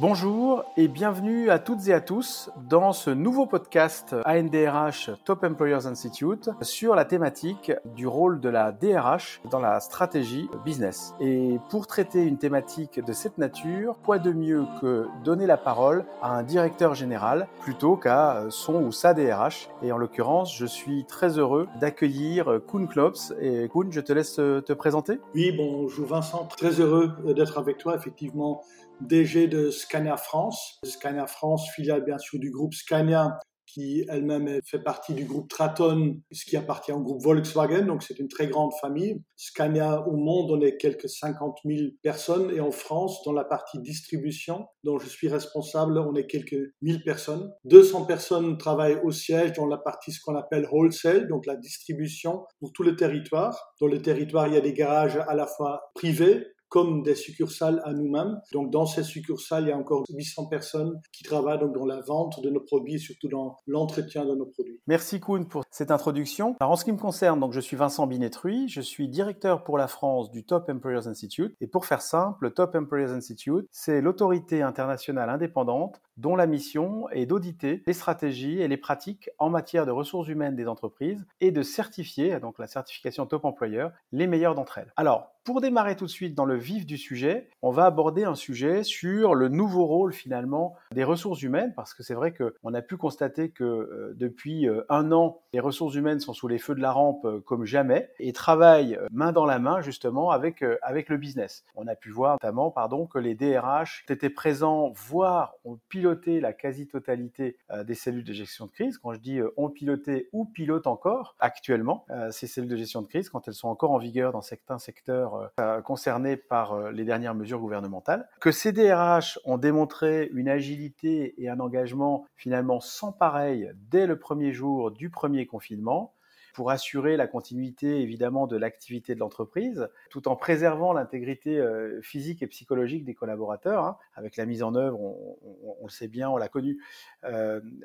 Bonjour et bienvenue à toutes et à tous dans ce nouveau podcast ANDRH Top Employers Institute sur la thématique du rôle de la DRH dans la stratégie business. Et pour traiter une thématique de cette nature, quoi de mieux que donner la parole à un directeur général plutôt qu'à son ou sa DRH. Et en l'occurrence, je suis très heureux d'accueillir Kuhn Klops. Et Kuhn, je te laisse te présenter. Oui, bonjour Vincent, très heureux d'être avec toi. Effectivement, DG de Scania France. Scania France, filiale bien sûr du groupe Scania, qui elle-même fait partie du groupe Traton, ce qui appartient au groupe Volkswagen, donc c'est une très grande famille. Scania au monde, on est quelques 50 000 personnes, et en France, dans la partie distribution, dont je suis responsable, on est quelques 1000 personnes. 200 personnes travaillent au siège dans la partie ce qu'on appelle wholesale, donc la distribution pour tout le territoire. Dans le territoire, il y a des garages à la fois privés, comme des succursales à nous-mêmes. Donc dans ces succursales, il y a encore 800 personnes qui travaillent donc dans la vente de nos produits et surtout dans l'entretien de nos produits. Merci Kuhn pour cette introduction. Alors en ce qui me concerne, donc je suis Vincent Binetruy, je suis directeur pour la France du Top Employers Institute et pour faire simple, le Top Employers Institute, c'est l'autorité internationale indépendante dont la mission est d'auditer les stratégies et les pratiques en matière de ressources humaines des entreprises et de certifier, donc la certification Top Employer, les meilleures d'entre elles. Alors, pour démarrer tout de suite dans le vif du sujet, on va aborder un sujet sur le nouveau rôle finalement des ressources humaines, parce que c'est vrai qu'on a pu constater que euh, depuis euh, un an, les ressources humaines sont sous les feux de la rampe euh, comme jamais et travaillent main dans la main justement avec, avec le business. On a pu voir notamment pardon, que les DRH étaient présents, voire ont piloté la quasi-totalité des cellules de gestion de crise. Quand je dis ont piloté ou pilotent encore actuellement ces cellules de gestion de crise, quand elles sont encore en vigueur dans certains secteurs euh, concernés par euh, les dernières mesures gouvernementales, que ces DRH ont démontré une agilité et un engagement finalement sans pareil dès le premier jour du premier confinement pour assurer la continuité évidemment de l'activité de l'entreprise, tout en préservant l'intégrité euh, physique et psychologique des collaborateurs, hein, avec la mise en œuvre, on, le sait bien, on l'a connu,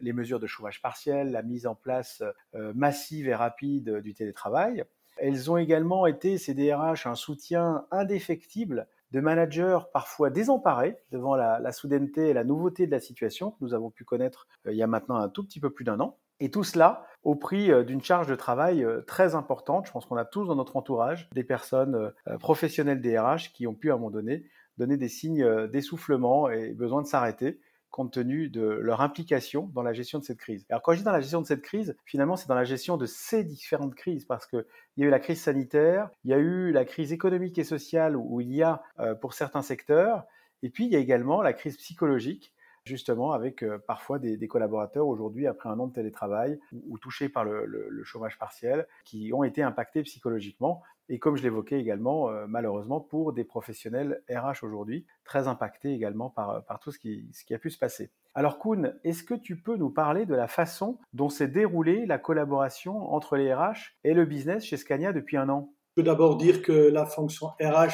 les mesures de chômage partiel, la mise en place massive et rapide du télétravail. Elles ont également été, ces DRH, un soutien indéfectible de managers parfois désemparés devant la, soudaineté et la nouveauté de la situation que nous avons pu connaître euh, il y a maintenant un tout petit peu plus d'un an. Et tout cela au prix euh, d'une charge de travail euh, très importante. Je pense qu'on a tous dans notre entourage des personnes professionnelles DRH qui ont pu à un moment donné donner des signes d'essoufflement et besoin de s'arrêter compte tenu de leur implication dans la gestion de cette crise. Alors quand je dis dans la gestion de cette crise, finalement c'est dans la gestion de ces différentes crises, parce qu'il y a eu la crise sanitaire, il y a eu la crise économique et sociale où il y a euh, pour certains secteurs, et puis il y a également la crise psychologique justement avec euh, parfois des, collaborateurs aujourd'hui, après un an de télétravail ou, touchés par le, chômage partiel, qui ont été impactés psychologiquement. Et comme je l'évoquais également, euh, malheureusement, pour des professionnels RH aujourd'hui, très impactés également par, par tout ce qui, ce qui a pu se passer. Alors Kuhn, est-ce que tu peux nous parler de la façon dont s'est déroulée la collaboration entre les RH et le business chez Scania depuis un an? Je peux d'abord dire que la fonction RH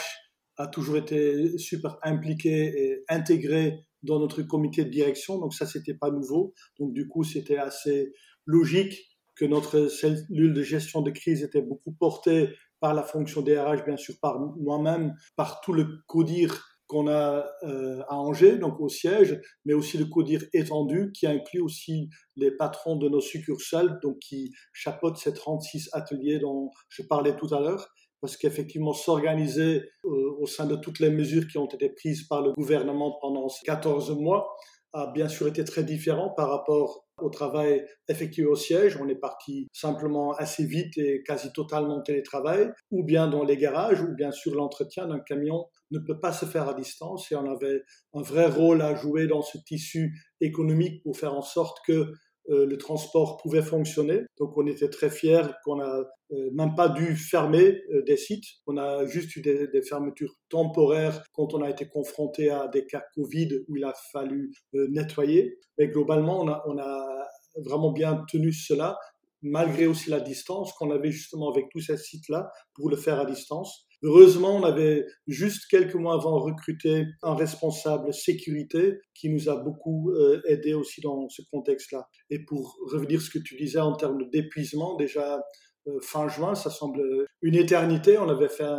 a toujours été super impliquée et intégrée dans notre comité de direction, donc ça c'était pas nouveau. Donc du coup c'était assez logique que notre cellule de gestion de crise était beaucoup portée par la fonction DRH, bien sûr par moi-même, par tout le CODIR qu'on a euh, à Angers, donc au siège, mais aussi le CODIR étendu qui inclut aussi les patrons de nos succursales, donc qui chapeautent ces 36 ateliers dont je parlais tout à l'heure parce qu'effectivement, s'organiser euh, au sein de toutes les mesures qui ont été prises par le gouvernement pendant ces 14 mois a bien sûr été très différent par rapport au travail effectué au siège. On est parti simplement assez vite et quasi totalement en télétravail, ou bien dans les garages, ou bien sûr l'entretien d'un camion ne peut pas se faire à distance et on avait un vrai rôle à jouer dans ce tissu économique pour faire en sorte que euh, le transport pouvait fonctionner. Donc on était très fiers qu'on n'a euh, même pas dû fermer euh, des sites. On a juste eu des, fermetures temporaires quand on a été confronté à des cas Covid où il a fallu nettoyer. Mais globalement, on a, on a vraiment bien tenu cela malgré aussi la distance qu'on avait justement avec tous ces sites-là pour le faire à distance. Heureusement, on avait juste quelques mois avant recruté un responsable sécurité qui nous a beaucoup euh, aidé aussi dans ce contexte-là. Et pour revenir à ce que tu disais en termes d'épuisement, déjà euh, fin juin, ça semble une éternité. On avait fait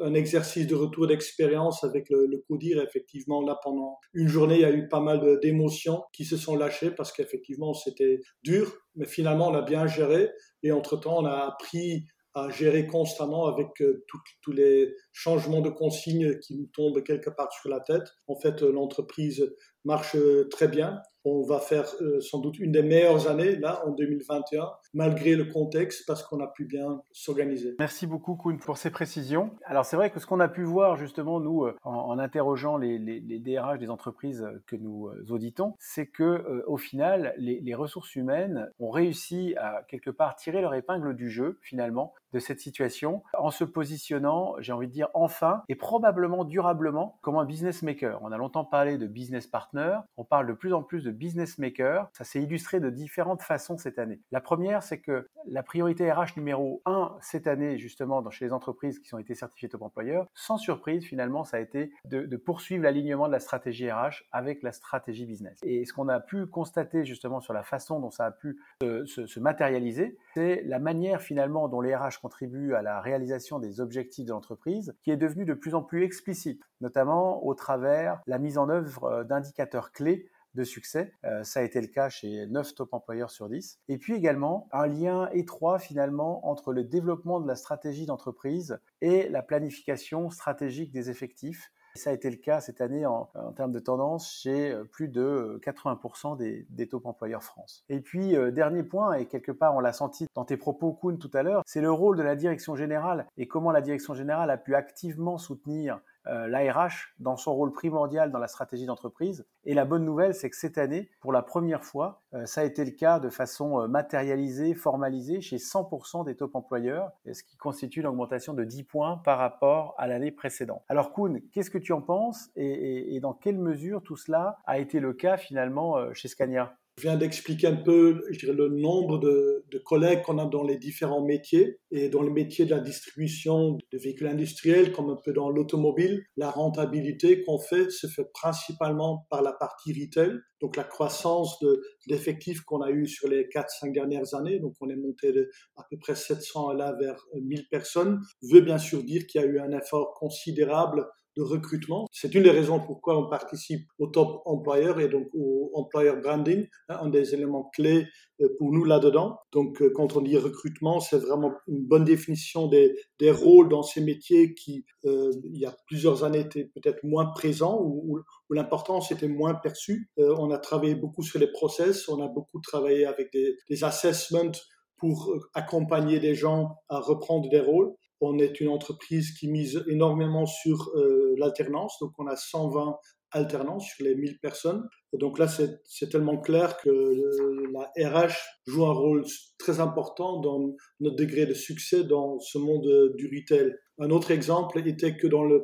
un exercice de retour d'expérience avec le, le CODIR. Effectivement, là, pendant une journée, il y a eu pas mal d'émotions qui se sont lâchées parce qu'effectivement, c'était dur, mais finalement, on a bien géré. Et entre-temps, on a appris à gérer constamment avec euh, tous les changements de consignes qui nous tombent quelque part sur la tête. En fait, euh, l'entreprise marche euh, très bien. On va faire sans doute une des meilleures années là en 2021, malgré le contexte, parce qu'on a pu bien s'organiser. Merci beaucoup Kuhn pour ces précisions. Alors c'est vrai que ce qu'on a pu voir justement nous en, interrogeant les, les, DRH des entreprises que nous auditons, c'est que au final les, les ressources humaines ont réussi à quelque part tirer leur épingle du jeu finalement de cette situation en se positionnant, j'ai envie de dire enfin et probablement durablement comme un business maker. On a longtemps parlé de business partner, on parle de plus en plus de business maker. Ça s'est illustré de différentes façons cette année. La première, c'est que la priorité RH numéro 1 cette année, justement, chez les entreprises qui ont été certifiées top employeur, sans surprise, finalement, ça a été de, poursuivre l'alignement de la stratégie RH avec la stratégie business. Et ce qu'on a pu constater justement sur la façon dont ça a pu se, se matérialiser, c'est la manière finalement dont les RH contribue à la réalisation des objectifs de l'entreprise, qui est devenue de plus en plus explicite, notamment au travers la mise en œuvre euh, d'indicateurs clés de succès. Euh, ça a été le cas chez 9 top employeurs sur 10. Et puis également un lien étroit finalement entre le développement de la stratégie d'entreprise et la planification stratégique des effectifs ça a été le cas cette année en, termes de tendance chez euh, plus de 80% des, des top employeurs France. Et puis, euh, dernier point, et quelque part on l'a senti dans tes propos, Kuhn, tout à l'heure, c'est le rôle de la direction générale et comment la direction générale a pu activement soutenir euh, l'ARH dans son rôle primordial dans la stratégie d'entreprise. Et la bonne nouvelle, c'est que cette année, pour la première fois, euh, ça a été le cas de façon euh, matérialisée, formalisée chez 100% des top employeurs, ce qui constitue une augmentation de 10 points par rapport à l'année précédente. Alors Kuhn, qu'est-ce que tu en penses et, dans quelle mesure tout cela a été le cas finalement chez Scania? Je viens d'expliquer un peu le nombre de, de collègues qu'on a dans les différents métiers. Et dans le métier de la distribution de véhicules industriels, comme un peu dans l'automobile, la rentabilité qu'on fait se fait principalement par la partie retail. Donc la croissance d'effectifs qu'on a eu sur les 4-5 dernières années, donc on est monté de à peu près 700 à là vers 1000 personnes, veut bien sûr dire qu'il y a eu un effort considérable recrutement. C'est une des raisons pourquoi on participe au top employeur et donc au employer branding, hein, un des éléments clés euh, pour nous là-dedans. Donc, euh, quand on dit recrutement, c'est vraiment une bonne définition des, des rôles dans ces métiers qui, euh, il y a plusieurs années, étaient peut-être moins présents ou, où, l'importance était moins perçue. on a travaillé beaucoup sur les process, on a beaucoup travaillé avec des, assessments pour accompagner des gens à reprendre des rôles. On est une entreprise qui mise énormément sur l'alternance, donc on a 120 alternances sur les 1000 personnes. donc là, c'est tellement clair que la RH joue un rôle très important dans notre degré de succès dans ce monde du retail. Un autre exemple était que dans le,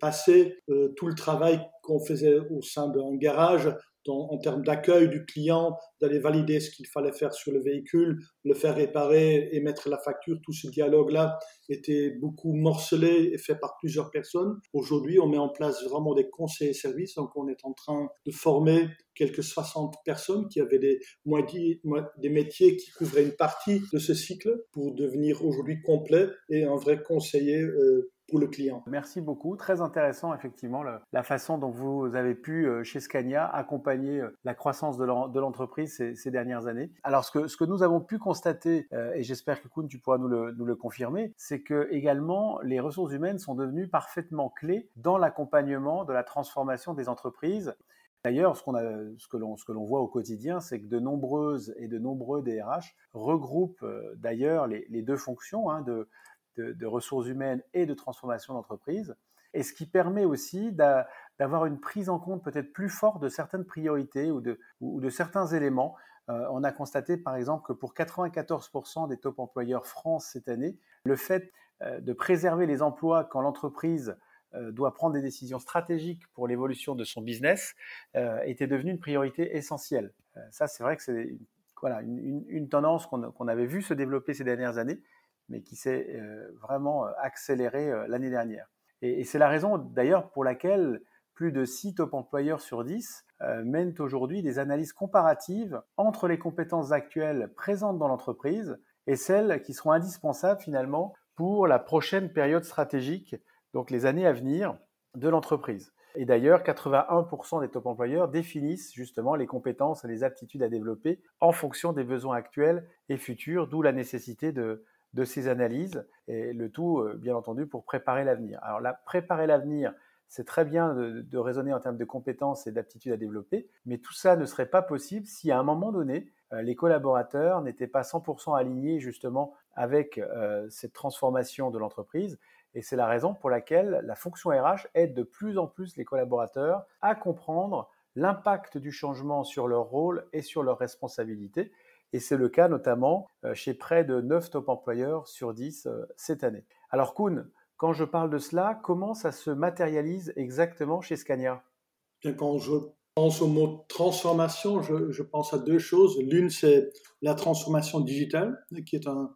passé, euh, tout le travail qu'on faisait au sein d'un garage en, termes d'accueil du client, d'aller valider ce qu'il fallait faire sur le véhicule, le faire réparer et mettre la facture, tout ce dialogue-là était beaucoup morcelé et fait par plusieurs personnes. Aujourd'hui, on met en place vraiment des conseils et services, donc on est en train de former quelques 60 personnes qui avaient des, des métiers qui couvraient une partie de ce cycle pour devenir aujourd'hui complet et un vrai conseiller euh, pour le client. Merci beaucoup. Très intéressant, effectivement, la, façon dont vous avez pu, euh, chez Scania, accompagner euh, la croissance de l'entreprise ces, dernières années. Alors, ce que, nous avons pu constater, euh, et j'espère que Kuhn, tu pourras nous le, confirmer, c'est que également, les ressources humaines sont devenues parfaitement clés dans l'accompagnement de la transformation des entreprises. D'ailleurs, ce, que l'on voit au quotidien, c'est que de nombreuses et de nombreux DRH regroupent d'ailleurs les, les, deux fonctions hein, de, de, ressources humaines et de transformation d'entreprise, et ce qui permet aussi d'avoir une prise en compte peut-être plus forte de certaines priorités ou de, certains éléments. Euh, on a constaté par exemple que pour 94% des top employeurs France cette année, le fait euh, de préserver les emplois quand l'entreprise euh, doit prendre des décisions stratégiques pour l'évolution de son business était devenu une priorité essentielle. ça, c'est vrai que c'est voilà, une, une, tendance qu'on avait vu se développer ces dernières années mais qui s'est euh, vraiment euh, accéléré euh, l'année dernière. Et, c'est la raison d'ailleurs pour laquelle plus de 6 top employeurs sur 10 mènent aujourd'hui des analyses comparatives entre les compétences actuelles présentes dans l'entreprise et celles qui seront indispensables finalement pour la prochaine période stratégique, donc les années à venir de l'entreprise. Et d'ailleurs, 81% des top employeurs définissent justement les compétences et les aptitudes à développer en fonction des besoins actuels et futurs, d'où la nécessité de, de ces analyses, et le tout, euh, bien entendu, pour préparer l'avenir. Alors là, préparer l'avenir, c'est très bien de, raisonner en termes de compétences et d'aptitudes à développer, mais tout ça ne serait pas possible si à un moment donné, euh, les collaborateurs n'étaient pas 100% alignés justement avec euh, cette transformation de l'entreprise. Et c'est la raison pour laquelle la fonction RH aide de plus en plus les collaborateurs à comprendre l'impact du changement sur leur rôle et sur leurs responsabilités. Et c'est le cas notamment euh, chez près de 9 top employeurs sur 10 cette année. Alors Kuhn, quand je parle de cela, comment ça se matérialise exactement chez Scania? Quand je pense au mot transformation, je, pense à deux choses. L'une, c'est la transformation digitale, qui est un,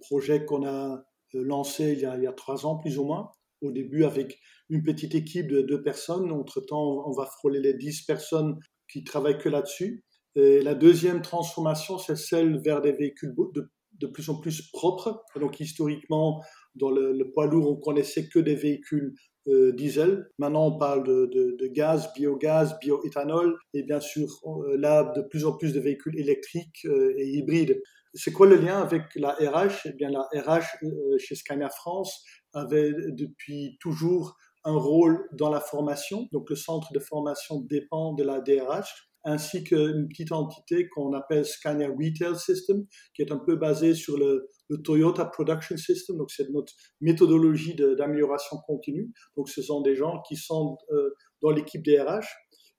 projet qu'on a lancé il y, a, trois ans, plus ou moins. Au début, avec une petite équipe de deux personnes. Entre-temps, on va frôler les dix personnes qui travaillent que là-dessus. La deuxième transformation, c'est celle vers des véhicules de, de plus en plus propres. Donc, historiquement, dans le, poids lourd, on connaissait que des véhicules euh, diesel. Maintenant, on parle de, gaz, biogaz, bioéthanol et bien sûr, euh, là, de plus en plus de véhicules électriques euh, et hybrides. C'est quoi le lien avec la RH Eh bien, la RH chez Scania France avait depuis toujours un rôle dans la formation. Donc, le centre de formation dépend de la DRH ainsi qu'une petite entité qu'on appelle Scania Retail System, qui est un peu basée sur le, Toyota Production System. Donc, c'est notre méthodologie d'amélioration continue. Donc, ce sont des gens qui sont euh, dans l'équipe DRH.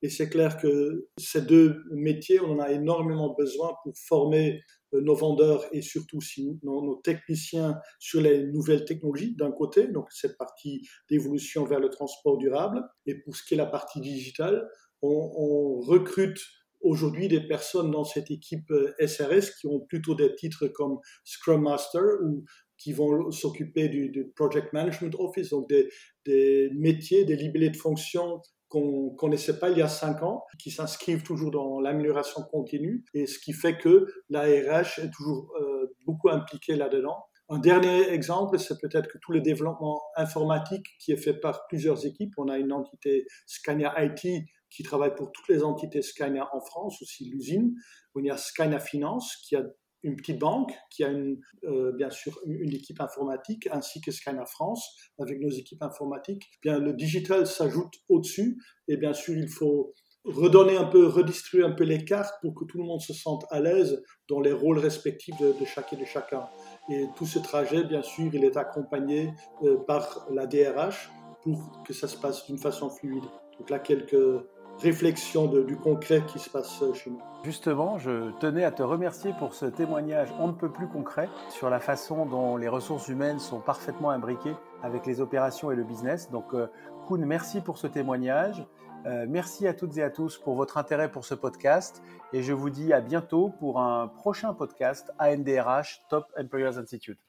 Et c'est clair que ces deux métiers, on en a énormément besoin pour former euh, nos vendeurs et surtout nos, nos techniciens sur les nouvelles technologies d'un côté, donc cette partie d'évolution vers le transport durable. Et pour ce qui est la partie digitale, on, recrute aujourd'hui des personnes dans cette équipe SRS euh, qui ont plutôt des titres comme Scrum Master ou qui vont s'occuper du, Project Management Office, donc des, métiers, des libellés de fonction qu'on connaissait pas il y a cinq ans, qui s'inscrivent toujours dans l'amélioration continue, et ce qui fait que l'ARH est toujours euh, beaucoup impliquée là-dedans. Un dernier exemple, c'est peut-être que tout le développement informatique qui est fait par plusieurs équipes. On a une entité Scania IT qui travaille pour toutes les entités Scania en France, aussi l'usine. On y a Scania Finance, qui a une petite banque, qui a euh, bien sûr une, équipe informatique, ainsi que Scania France, avec nos équipes informatiques. Bien, le digital s'ajoute au-dessus, et bien sûr, il faut redonner un peu, redistribuer un peu les cartes pour que tout le monde se sente à l'aise dans les rôles respectifs de, de et de chacun. Et tout ce trajet, bien sûr, il est accompagné euh, par la DRH pour que ça se passe d'une façon fluide. Donc là, quelques réflexion du concret qui se passe chez nous. Justement, je tenais à te remercier pour ce témoignage on ne peut plus concret sur la façon dont les ressources humaines sont parfaitement imbriquées avec les opérations et le business. Donc, Kuhn, merci pour ce témoignage. Euh, merci à toutes et à tous pour votre intérêt pour ce podcast et je vous dis à bientôt pour un prochain podcast ANDRH Top Employers Institute.